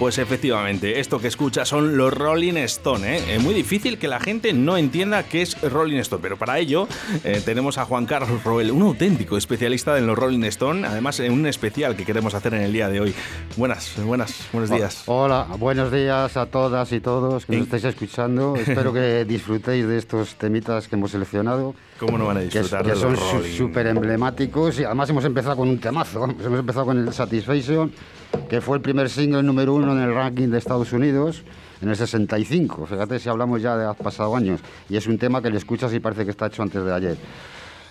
Pues efectivamente, esto que escucha son los Rolling Stone. ¿eh? Es muy difícil que la gente no entienda qué es Rolling Stone, pero para ello eh, tenemos a Juan Carlos Roel, un auténtico especialista en los Rolling Stone, además en un especial que queremos hacer en el día de hoy. Buenas, buenas, buenos días. Hola, buenos días a todas y todos que nos estáis escuchando. Espero que disfrutéis de estos temitas que hemos seleccionado. ¿Cómo no van a disfrutar que, de son súper emblemáticos y además hemos empezado con un temazo. Hemos empezado con el Satisfaction, que fue el primer single número uno en el ranking de Estados Unidos en el 65. Fíjate si hablamos ya de ha pasado años. Y es un tema que le escuchas y parece que está hecho antes de ayer.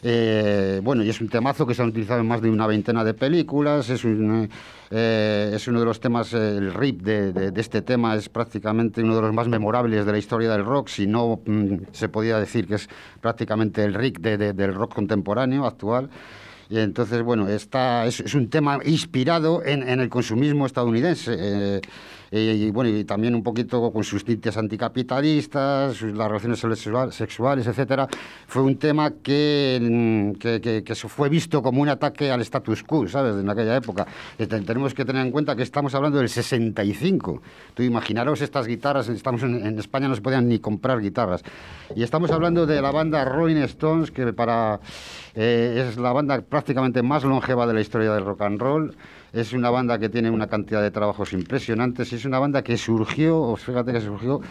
Eh, bueno, y es un temazo que se ha utilizado en más de una veintena de películas. Es, un, eh, es uno de los temas, eh, el rip de, de, de, este tema es prácticamente uno de los más memorables de la historia del rock. Si no, mm, se podía decir que es prácticamente el rick de, del rock contemporáneo actual. Y entonces, bueno, esta es, es un tema inspirado en, en el consumismo estadounidense. Eh, y, bueno, y también un poquito con sus tintes anticapitalistas, las relaciones sexuales, etcétera. Fue un tema que, que, que, que, fue visto como un ataque al status quo, ¿sabes? En aquella época. Tenemos que tener en cuenta que estamos hablando del 65. Tú imaginaros estas guitarras, estamos en, en España no se podían ni comprar guitarras. Y estamos hablando de la banda Rolling Stones, que para eh, es la banda prácticamente más longeva de la historia del rock and roll. Es una banda que tiene una cantidad de trabajos impresionantes. Es una banda que surgió, fíjate que surgió,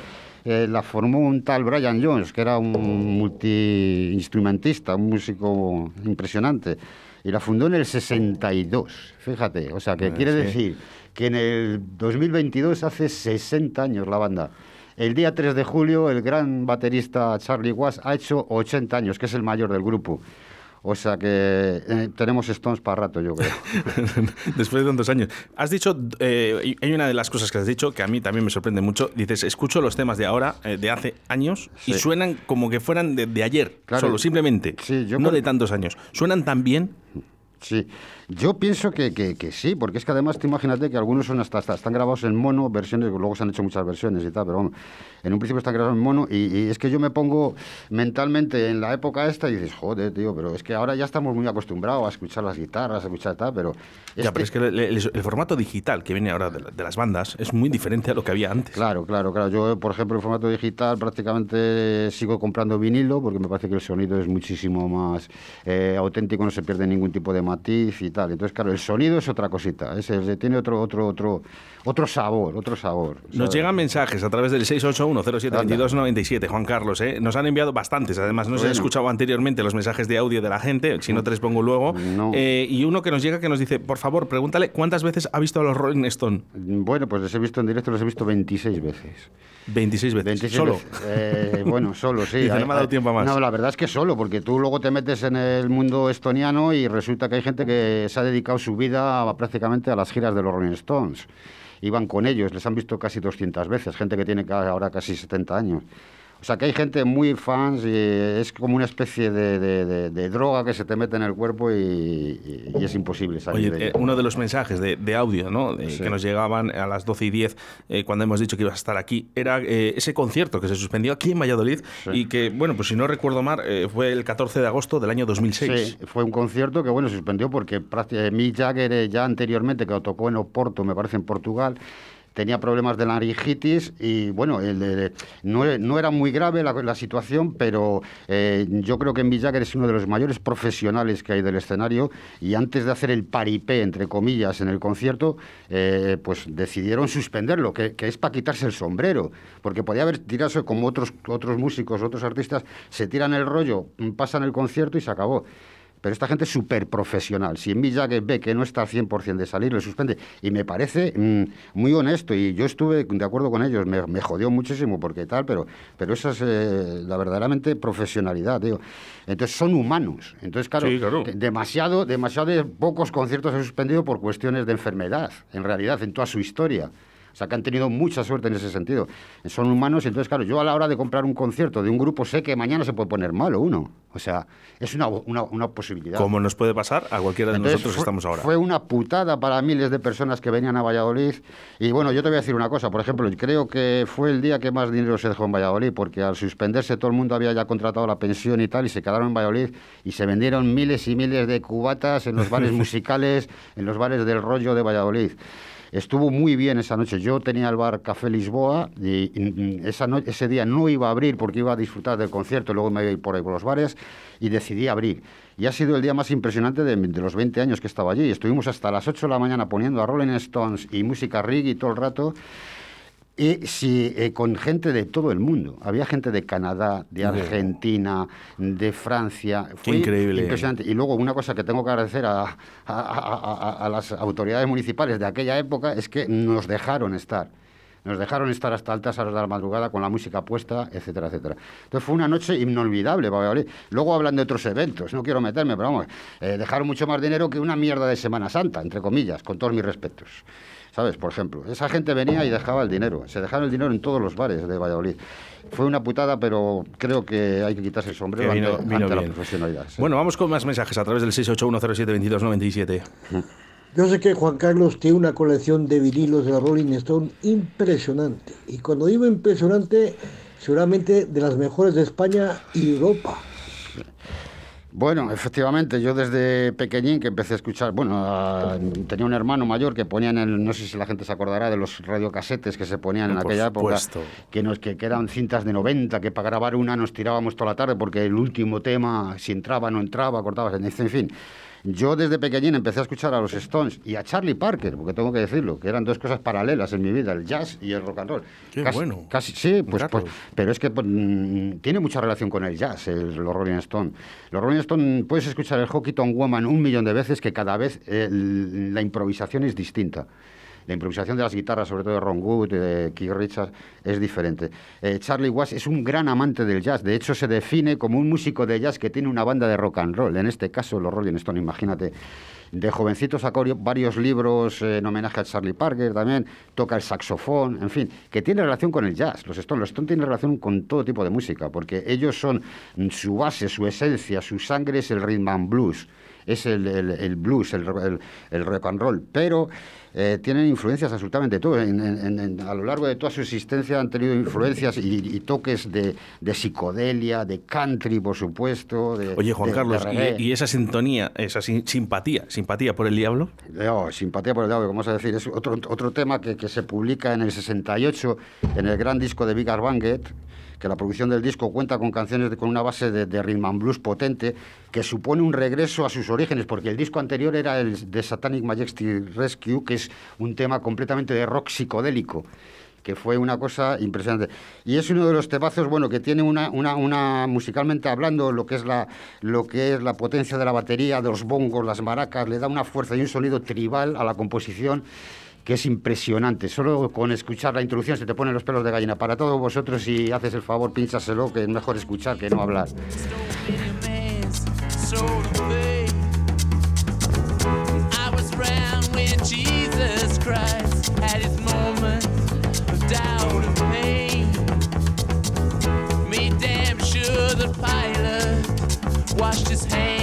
eh, la formó un tal Brian Jones, que era un multiinstrumentista, un músico impresionante. Y la fundó en el 62, fíjate. O sea, que Ah, quiere sí. decir que en el 2022 hace 60 años la banda. El día 3 de julio, el gran baterista Charlie Watts ha hecho 80 años, que es el mayor del grupo. O sea que eh, tenemos Stones para rato, yo creo. Después de tantos años. Has dicho, eh, hay una de las cosas que has dicho que a mí también me sorprende mucho. Dices, escucho los temas de ahora, eh, de hace años, y suenan como que fueran de, de ayer, Claro. solo, simplemente. Sí, yo no creo- de tantos años. ¿Suenan tan bien? Sí, yo pienso que, que, que sí, porque es que además te imagínate que algunos son hasta, hasta- están grabados en mono, versiones, luego se han hecho muchas versiones y tal, pero bueno, en un principio están grabados en mono y, y es que yo me pongo mentalmente en la época esta y dices, joder, tío, pero es que ahora ya estamos muy acostumbrados a escuchar las guitarras, a escuchar tal, pero... Ya, pero es que el, el- el formato digital que viene ahora de, de las bandas es muy diferente a lo que había antes. Claro, claro, claro. Yo, por ejemplo, en formato digital prácticamente sigo comprando vinilo porque me parece que el sonido es muchísimo más eh, auténtico, no se pierde ningún tipo de matiz y tal. Entonces, claro, el sonido es otra cosita, es, es- tiene otro, otro, otro, otro sabor, otro sabor. Nos llegan mensajes a través del 681072297, Juan Carlos, ¿eh? Nos han enviado bastantes, además, no se han Bueno. escuchado anteriormente los mensajes de audio de la gente, si no te les pongo luego. No. Eh, y uno que nos llega que nos dice, por favor, pregúntale cuántas veces ha visto a los Rolling Stone. Bueno, pues les he visto en directo, los he visto 26 veces. 26 veces. 26 Solo. veces. Eh, bueno, solo, sí. Dice, Hay- no me ha dado tiempo a más. No, la verdad es que solo, porque tú luego te metes en el mundo estoniano y resulta que hay gente que se ha dedicado su vida prácticamente a las giras de los Rolling Stones. Iban con ellos, les han visto casi 200 veces, gente que tiene ahora casi 70 años. O sea que hay gente muy fans y es como una especie de, de- de- de droga que se te mete en el cuerpo y, y- y es imposible salir Oye, de eh, uno de los mensajes de, audio ¿no? Sí. que nos llegaban a las 12 y 10 eh, cuando hemos dicho que ibas a estar aquí era eh, ese concierto que se suspendió aquí en Valladolid Sí. y que, bueno, pues si no recuerdo mal, eh, fue el 14 de agosto del año 2006. Sí, fue un concierto que, bueno, se suspendió porque Mick Jagger eh, ya anteriormente, que lo tocó en Oporto, me parece, en Portugal, tenía problemas de laringitis y, bueno, no, no era muy grave la, situación, pero eh, yo creo que Mick Jagger es uno de los mayores profesionales que hay del escenario y antes de hacer el paripé, entre comillas, en el concierto, eh, pues decidieron suspenderlo, que, que es para quitarse el sombrero, porque podía haber tirado como otros, otros músicos, otros artistas, se tiran el rollo, pasan el concierto y se acabó. Pero esta gente es súper profesional. Si Mick Jagger ve que no está al 100% de salir, le suspende. Y me parece mm, muy honesto. Y yo estuve de acuerdo con ellos. Me, me jodió muchísimo porque tal, pero, pero esa es eh, la verdaderamente profesionalidad, tío. Entonces son humanos. Entonces, claro, Sí, claro. demasiado, demasiado de pocos conciertos han suspendido por cuestiones de enfermedad, en realidad, en toda su historia. O sea, que han tenido mucha suerte en ese sentido. Son humanos, y entonces, claro, yo a la hora de comprar un concierto de un grupo sé que mañana se puede poner malo uno. O sea, es una, una, una posibilidad. Como nos puede pasar a cualquiera de Entonces, nosotros que estamos ahora. Fue una putada para miles de personas que venían a Valladolid. Y bueno, yo te voy a decir una cosa. Por ejemplo, creo que fue el día que más dinero se dejó en Valladolid, porque al suspenderse todo el mundo había ya contratado la pensión y tal, y se quedaron en Valladolid y se vendieron miles y miles de cubatas en los bares musicales, en los bares del rollo de Valladolid. Estuvo muy bien esa noche. Yo tenía el bar Café Lisboa y, esa ese día no iba a abrir porque iba a disfrutar del concierto, luego me iba a ir por ahí por los bares y decidí abrir. Y ha sido el día más impresionante de, los 20 años que estaba allí. Estuvimos hasta las 8 de la mañana poniendo a Rolling Stones y música reggae todo el rato. Y sí, eh, con gente de todo el mundo. Había gente de Canadá, de Argentina, de Francia. Fue increíble. Impresionante. Y luego una cosa que tengo que agradecer a, a, las autoridades municipales de aquella época es que nos dejaron estar. Nos dejaron estar hasta altas horas de la madrugada con la música puesta, etcétera, etcétera. Entonces fue una noche inolvidable Luego hablan de otros eventos, no quiero meterme, pero vamos, eh, dejaron mucho más dinero que una mierda de Semana Santa, entre comillas, con todos mis respetos. ¿Sabes? Por ejemplo, esa gente venía y dejaba el dinero. Se dejaron el dinero en todos los bares de Valladolid. Fue una putada, pero creo que hay que quitarse el sombrero ante, la profesionalidad. Bueno, vamos con más mensajes a través del 681072297. Yo sé que Juan Carlos tiene una colección de vinilos de la Rolling Stone impresionante. Y cuando digo impresionante, seguramente de las mejores de España y Europa. Bueno, efectivamente, yo desde pequeñín que empecé a escuchar, bueno, tenía un hermano mayor que ponían, el, no sé si la gente se acordará de los radiocasetes que se ponían en aquella época, que, nos, que, eran cintas de 90, que para grabar una nos tirábamos toda la tarde porque el último tema, si entraba, no entraba, cortabas, en fin. Yo desde pequeñín empecé a escuchar a los Stones y a Charlie Parker, porque tengo que decirlo, que eran dos cosas paralelas en mi vida, el jazz y el rock and roll. Qué bueno. Casi, sí, pues, pues, pero es que pues, mm, tiene mucha relación con el jazz, los Rolling Stones. Los Rolling Stones puedes escuchar el Hockey Woman un millón de veces que cada vez la improvisación es distinta la improvisación de las guitarras, sobre todo de Ron Wood, de Keith Richards, es diferente. Eh, Charlie Watts es un gran amante del jazz, de hecho se define como un músico de jazz que tiene una banda de rock and roll, en este caso los Rolling Stones, imagínate. De jovencito sacó varios libros en homenaje a Charlie Parker también, toca el saxofón, en fin, que tiene relación con el jazz. Los Stones, los Stones tienen relación con todo tipo de música, porque ellos son su base, su esencia, su sangre es el rhythm and blues es el, blues, el, rock and roll, pero eh, tienen influencias absolutamente todo. a lo largo de toda su existencia han tenido influencias y, toques de, psicodelia, de country, por supuesto. Oye, Juan Carlos, ¿y, esa sintonía, esa simpatía, simpatía por el diablo? No, simpatía por el diablo, vamos a decir, es otro, otro tema que, que se publica en el 68 en el gran disco de Big Banget que la producción del disco cuenta con canciones con una base de, de rhythm and blues potente que supone un regreso a sus orígenes, porque el disco anterior era el de Satanic Majesty Rescue, que es un tema completamente de rock psicodélico que fue una cosa impresionante. Y es uno de los temazos, bueno, que tiene una, una, una, musicalmente hablando, lo que, es la, lo que es la potencia de la batería, de los bongos, las maracas, le da una fuerza y un sonido tribal a la composición que es impresionante. Solo con escuchar la introducción se te ponen los pelos de gallina. Para todos vosotros, si haces el favor, pínchaselo, que es mejor escuchar que no hablar. The song.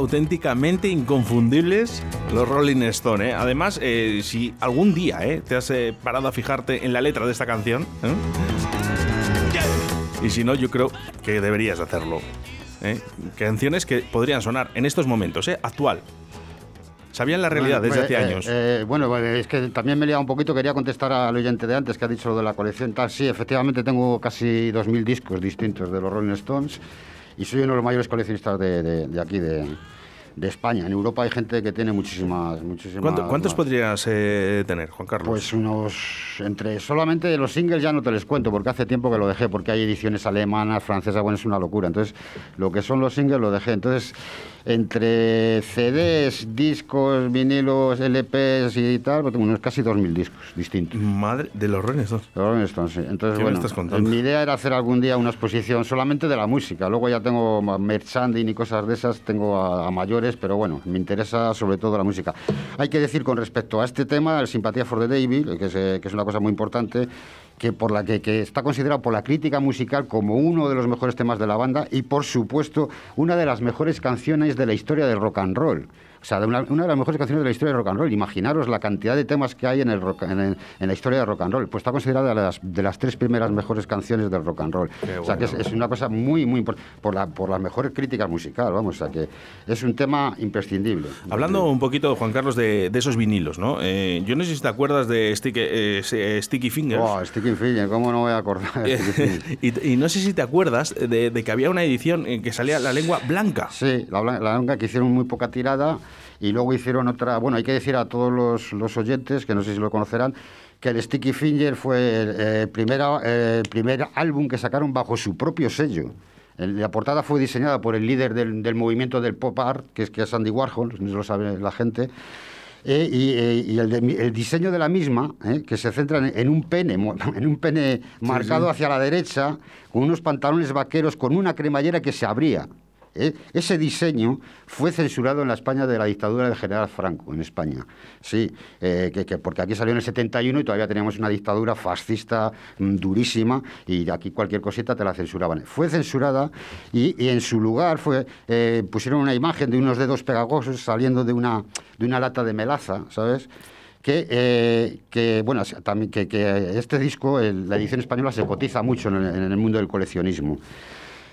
Auténticamente inconfundibles los Rolling Stone. ¿eh? Además, eh, si algún día ¿eh? te has parado a fijarte en la letra de esta canción, y si no, yo creo que deberías hacerlo. Canciones que podrían sonar en estos momentos, actual, ¿Sabían la realidad desde hace años? bueno, es que también me he liado un poquito. Quería contestar al oyente de antes que ha dicho lo de la colección. Tal. Sí, efectivamente tengo casi 2.000 discos distintos de los Rolling Stones y soy uno de los mayores coleccionistas de, aquí, de, España. En Europa hay gente que tiene muchísimas... muchísimas ¿Cuántos podrías eh, tener, Juan Carlos? Pues unos... entre Solamente los singles ya no te les cuento, porque hace tiempo que lo dejé, porque hay ediciones alemanas, francesas, bueno, es una locura. Entonces, lo que son los singles lo dejé. Entonces entre CDs, discos, vinilos, LPs y tal, pues tengo unos casi 2.000 discos distintos. Madre de los Rolling Stones. Los Rolling Stones, sí. Entonces, bueno, mi idea era hacer algún día una exposición solamente de la música. Luego ya tengo merchandising y cosas de esas, tengo a, pero bueno, me interesa sobre todo la música. Hay que decir con respecto a este tema, el Simpatía for the Devil, que es, que es una cosa muy importante, que, por la que, está considerado por la crítica musical como uno de los mejores temas de la banda y, por supuesto, una de las mejores canciones de la historia del rock and roll. O sea, una, de las mejores canciones de la historia del rock and roll. Imaginaros la cantidad de temas que hay en, el en, la historia del rock and roll. Pues está considerada de las, de las tres primeras mejores canciones del rock and roll. o sea, que es, una cosa muy, muy importante. Por, la, por las mejores críticas musicales, vamos. O sea, que es un tema imprescindible. Hablando un poquito, Juan Carlos, de, de esos vinilos, ¿no? Eh, yo no sé si te acuerdas de Sticky, eh, eh, Sticky Fingers. Oh, Sticky Fingers, ¿cómo no voy a acordar? y, y, no sé si te acuerdas de, de, que había una edición en que salía la lengua blanca. Sí, la, la blanca que hicieron muy poca tirada y luego hicieron otra, bueno, hay que decir a todos los, los oyentes, que no sé si lo conocerán, que el Sticky Finger fue el, primer, el primer álbum que sacaron bajo su propio sello. La portada fue diseñada por el líder del, del movimiento del pop art, que es, que es Andy Warhol, no lo sabe la gente. Eh, y, eh, y el, el, diseño de la misma, eh, que se centra en, un pene, en un pene marcado hacia la derecha, con unos pantalones vaqueros, con una cremallera que se abría. ¿Eh? Ese diseño fue censurado en la España de la dictadura del general Franco, en España. Sí, eh, que, porque aquí salió en el 71 y todavía teníamos una dictadura fascista mm, durísima y aquí cualquier cosita te la censuraban. Fue censurada y, en su lugar fue, eh, pusieron una imagen de unos dedos pegajosos saliendo de una, de una lata de melaza, ¿sabes? Que, que, bueno también que, que este disco la edición española se cotiza mucho en el mundo del coleccionismo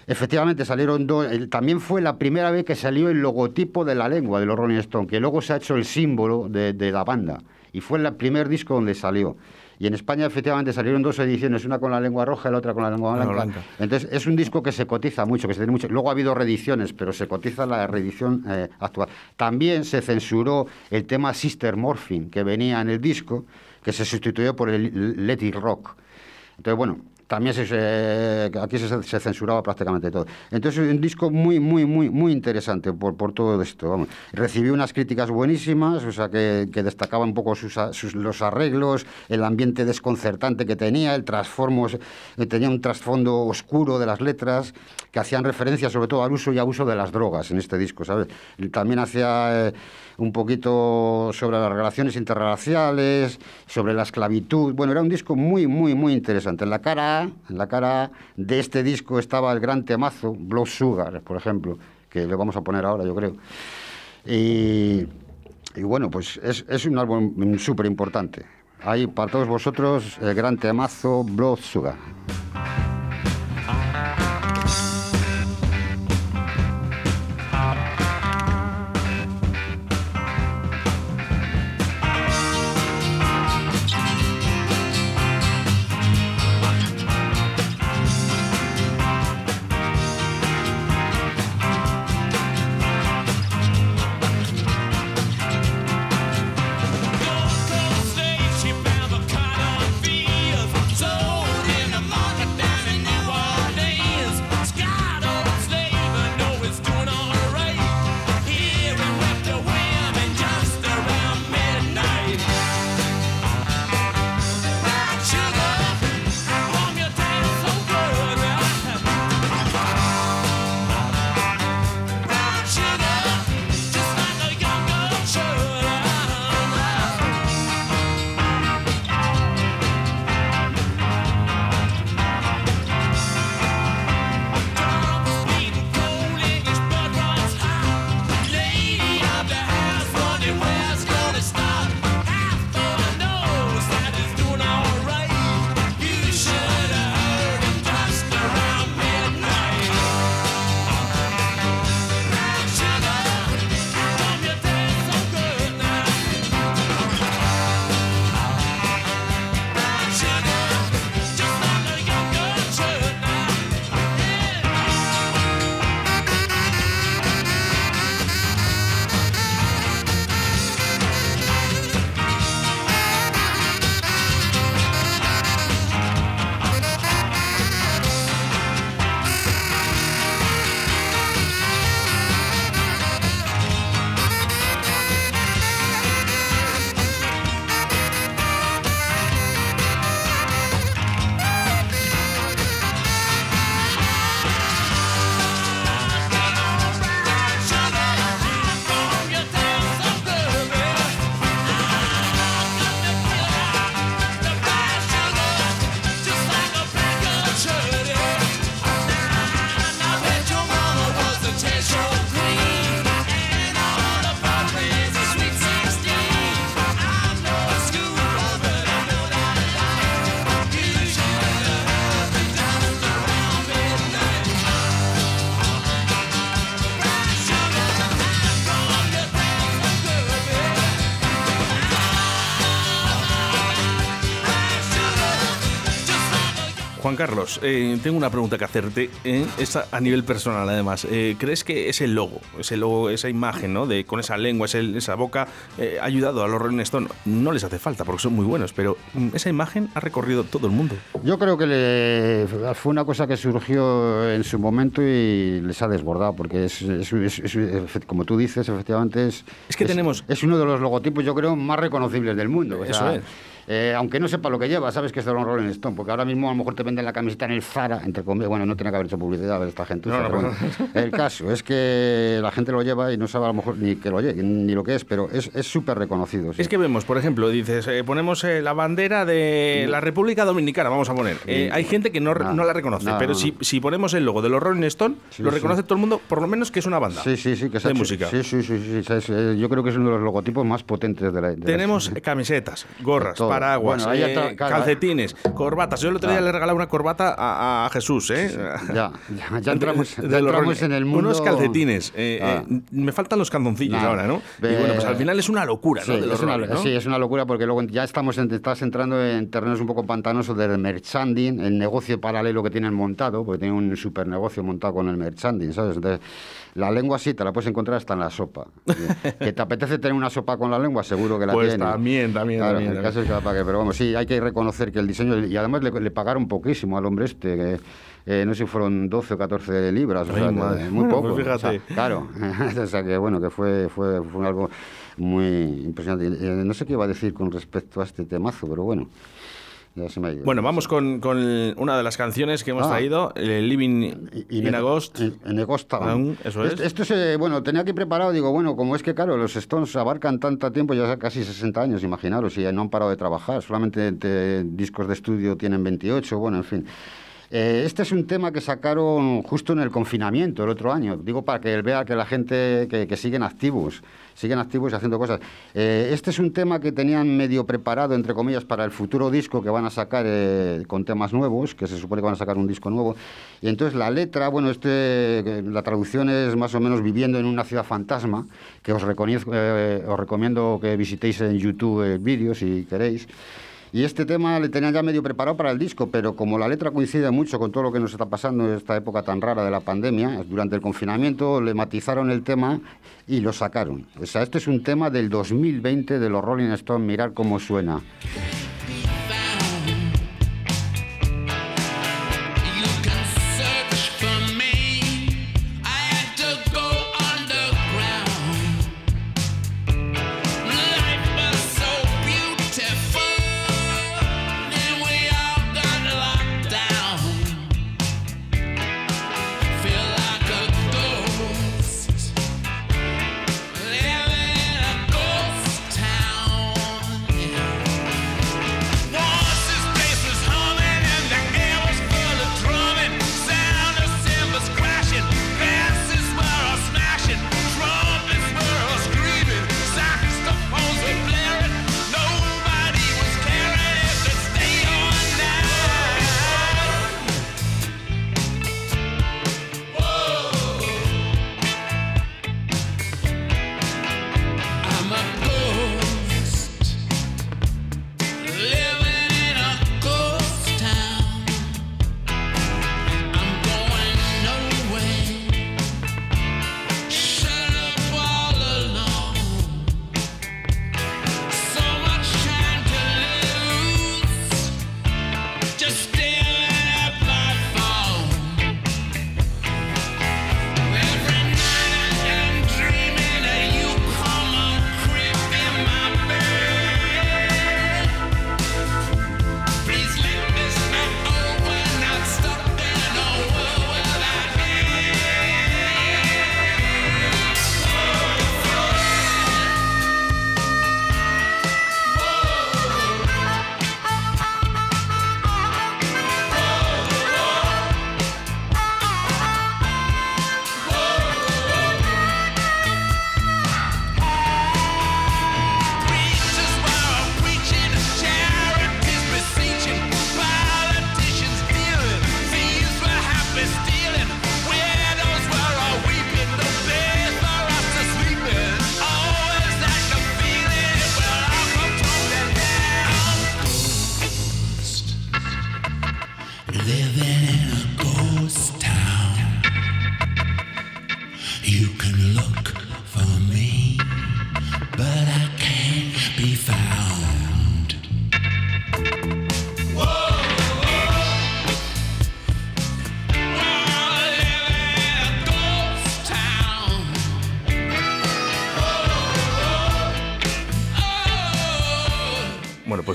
Efectivamente, salieron dos. También fue la primera vez que salió el logotipo de la lengua de los Rolling Stones, que luego se ha hecho el símbolo de, la banda. Y fue el primer disco donde salió. Y en España, efectivamente, salieron dos ediciones, una con la lengua roja y la otra con la lengua blanca. Entonces, es un disco que se cotiza mucho, que se tiene mucho. Luego ha habido reediciones, pero se cotiza la reedición eh, actual. También se censuró el tema Sister Morphine, que venía en el disco, que se sustituyó por el Let It Rock. Entonces, bueno, también se, aquí se, censuraba prácticamente todo. Entonces es un disco muy, muy, muy, muy interesante por, por todo esto. Vamos. Recibió unas críticas buenísimas, o sea, que, que destacaban un poco sus, los arreglos, el ambiente desconcertante que tenía, el transformo, eh, tenía un trasfondo oscuro de las letras, que hacían referencia sobre todo al uso y abuso de las drogas en este disco, ¿sabes? También hacía... Eh, un poquito sobre las relaciones interraciales, sobre la esclavitud. Bueno, era un disco muy, muy, muy interesante. En la cara En la cara de este disco estaba el gran temazo, Blood Sugar, por ejemplo, que le vamos a poner ahora, yo creo. Y, bueno, pues es, un álbum súper importante. Hay para todos vosotros el gran temazo Blood Sugar. Carlos, eh, tengo una pregunta que hacerte, eh, a nivel personal además. Eh, ¿Crees que ese logo, ese logo, esa imagen, ¿no? De, con esa lengua, esa boca, ha ayudado a los Rolling Stone? No les hace falta porque son muy buenos, pero mm, esa imagen ha recorrido todo el mundo. Yo creo que fue una cosa que surgió en su momento y les ha desbordado, porque es, como tú dices, efectivamente es... Es que tenemos... Es uno de los logotipos, yo creo, más reconocibles del mundo. Eso es. Eh, aunque no sepa lo que lleva, sabes que es de un Rolling Stone, porque ahora mismo a lo mejor te venden la camiseta en el Zara, entre comillas, bueno, no tiene que haber hecho publicidad a ver esta gente. el caso es que la gente lo lleva y no sabe a lo mejor ni que lo lleve, ni lo que es, pero es súper reconocido. Es que vemos, por ejemplo, dices, eh, ponemos eh, la bandera de la República Dominicana, vamos a poner. hay gente que no, no la reconoce, pero si, si, ponemos el logo de los Rolling Stone, lo reconoce todo el mundo, por lo menos que es una banda sí, sí, sí, que de música. Sí, sí, sí, yo creo que es uno de los logotipos más potentes de la... Tenemos camisetas, gorras, paraguas, calcetines, corbatas. Yo el otro día le regalé una corbata a, Jesús, ¿eh? Ya, ya, entramos, en el mundo. Unos calcetines. Eh, ah. eh, me faltan los canzoncillos ahora, ¿no? Y bueno, pues al final es una locura, ¿no? Sí, es una, locura porque luego ya estamos estás entrando en terrenos un poco pantanosos del merchanding, el negocio paralelo que tienen montado, porque tienen un super negocio montado con el merchanding, ¿sabes? Entonces, la lengua sí, te la puedes encontrar hasta en la sopa. ¿Que te apetece tener una sopa con la lengua? Seguro que la pues tienes. también, también. Claro, también, el caso es que pero vamos, sí, hay que reconocer que el diseño... Y además le, pagaron poquísimo al hombre este, que... Eh, no sé si fueron 12 o 14 libras, o sea, muy poco. Pues fíjate. claro, o sea que bueno, que fue, fue, fue algo muy impresionante. Eh, no sé qué iba a decir con respecto a este temazo, pero bueno. Bueno, vamos con, con, una de las canciones que hemos ah. traído, Living in, Agost. En Agost. Eso es. Esto, es, bueno, tenía aquí preparado, digo, bueno, como es que, claro, los Stones abarcan tanto tiempo, ya casi 60 años, imaginaros, y no han parado de trabajar, solamente discos de estudio tienen 28, bueno, en fin. Eh, este es un tema que sacaron justo en el confinamiento el otro año. Digo para que vea que la gente que, siguen activos, siguen activos y haciendo cosas. Eh, este es un tema que tenían medio preparado, entre comillas, para el futuro disco que van a sacar eh, con temas nuevos, que se supone que van a sacar un disco nuevo. Y entonces la letra, bueno, este, la traducción es más o menos viviendo en una ciudad fantasma, que os, os recomiendo que visitéis en YouTube el vídeo si queréis. Y este tema le tenían ya medio preparado para el disco, pero como la letra coincide mucho con todo lo que nos está pasando en esta época tan rara de la pandemia, durante el confinamiento le matizaron el tema y lo sacaron. O sea, este es un tema del 2020 de los Rolling Stones, mirar cómo suena.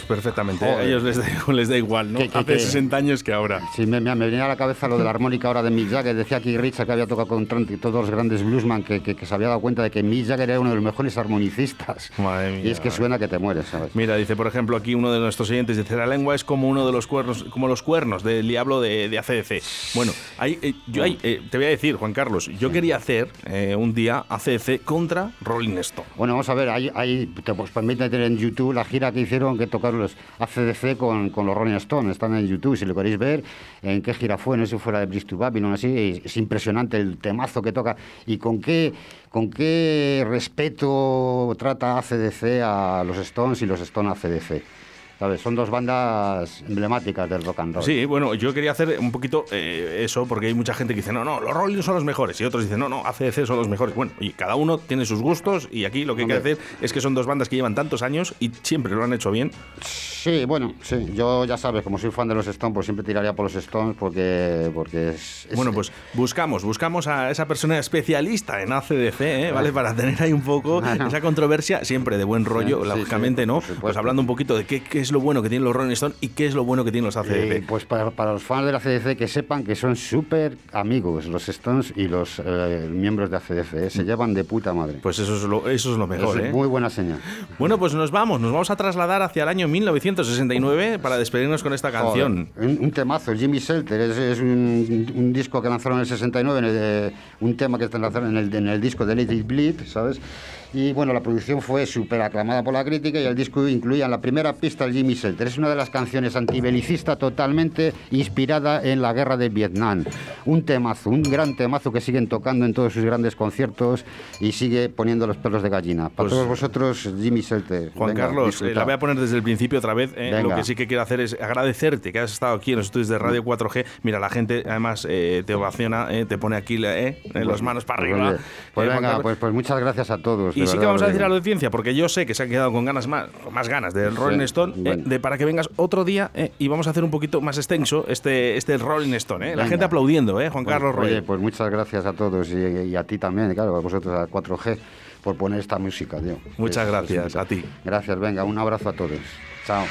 Pues perfectamente. A ellos les da, les da igual, ¿no? Hace 60 años que ahora. Sí, me, me, venía a la cabeza lo de la armónica ahora de Mick Jagger. Decía aquí Richard que había tocado con todos los grandes bluesman, que, que, se había dado cuenta de que Mick Jagger era uno de los mejores armonicistas. Madre mía. Y es que suena que te mueres, ¿sabes? Mira, dice, por ejemplo, aquí uno de nuestros oyentes dice, la lengua es como uno de los cuernos, como los cuernos del diablo de, de ACDC. Bueno, hay, eh, yo hay, eh, te voy a decir, Juan Carlos, yo quería hacer eh, un día ACDC contra Rolling Stone. Bueno, vamos a ver, hay, hay te pues, permite tener en YouTube la gira que hicieron que tocaron los ACDC con, con, los Rolling Stones, están en YouTube, si lo queréis ver, en qué gira fue, no sé si fuera de Bristol Babylon, así, es impresionante el temazo que toca y con qué, con qué respeto trata ACDC a los Stones y los Stones a ACDC. Son dos bandas emblemáticas del rock and roll. Sí, bueno, yo quería hacer un poquito eh, eso, porque hay mucha gente que dice, no, no, los Rolling son los mejores, y otros dicen, no, no, ACDC son los mejores. Bueno, y cada uno tiene sus gustos, y aquí lo que hay que hacer es que son dos bandas que llevan tantos años y siempre lo han hecho bien. Sí, bueno, sí, yo ya sabes, como soy fan de los Stones, pues siempre tiraría por los Stones porque, porque es, Bueno, pues buscamos, buscamos a esa persona especialista en ACDC, ¿eh? ¿vale? Para tener ahí un poco esa controversia, siempre de buen rollo, lógicamente, ¿no? Pues hablando un poquito de qué, qué es lo bueno que tienen los Rolling Stones y qué es lo bueno que tienen los ACDC. pues para, para, los fans de la ACDC que sepan que son súper amigos los Stones y los eh, miembros de ACDC. ¿eh? Se llevan de puta madre. Pues eso es lo, eso es lo mejor. Es ¿eh? muy buena señal. Bueno, pues nos vamos. Nos vamos a trasladar hacia el año 1969 para despedirnos con esta canción. un, temazo, Jimmy Shelter. Es, un, disco que lanzaron en el 69, un tema que lanzaron en el, en el disco de Lady Bleed, ¿sabes? Y bueno, la producción fue súper aclamada por la crítica y el disco incluía en la primera pista el Jimmy Shelter. Es una de las canciones antibelicista totalmente inspirada en la guerra de Vietnam. Un temazo, un gran temazo que siguen tocando en todos sus grandes conciertos y sigue poniendo los pelos de gallina. Para pues todos vosotros, Jimmy Shelter. Juan Carlos, eh, la voy a poner desde el principio otra vez. Eh. Lo que sí que quiero hacer es agradecerte que has estado aquí en los estudios de Radio 4G. Mira, la gente además eh, te ovaciona, te pone aquí las manos para pues arriba. Pues, venga, pues, pues muchas gracias a todos. Y sí que vamos a decir a la audiencia, porque yo sé que se han quedado con ganas más, más ganas del Rolling Stone, eh, de para que vengas otro día eh, y vamos a hacer un poquito más extenso este, este Rolling Stone. Eh. La gente aplaudiendo, ¿eh? Juan Carlos Roy. Oye, pues muchas gracias a todos y, a ti también, claro, a vosotros, a 4G, por poner esta música, tío. Muchas gracias, a ti. Gracias, venga, un abrazo a todos. Chao.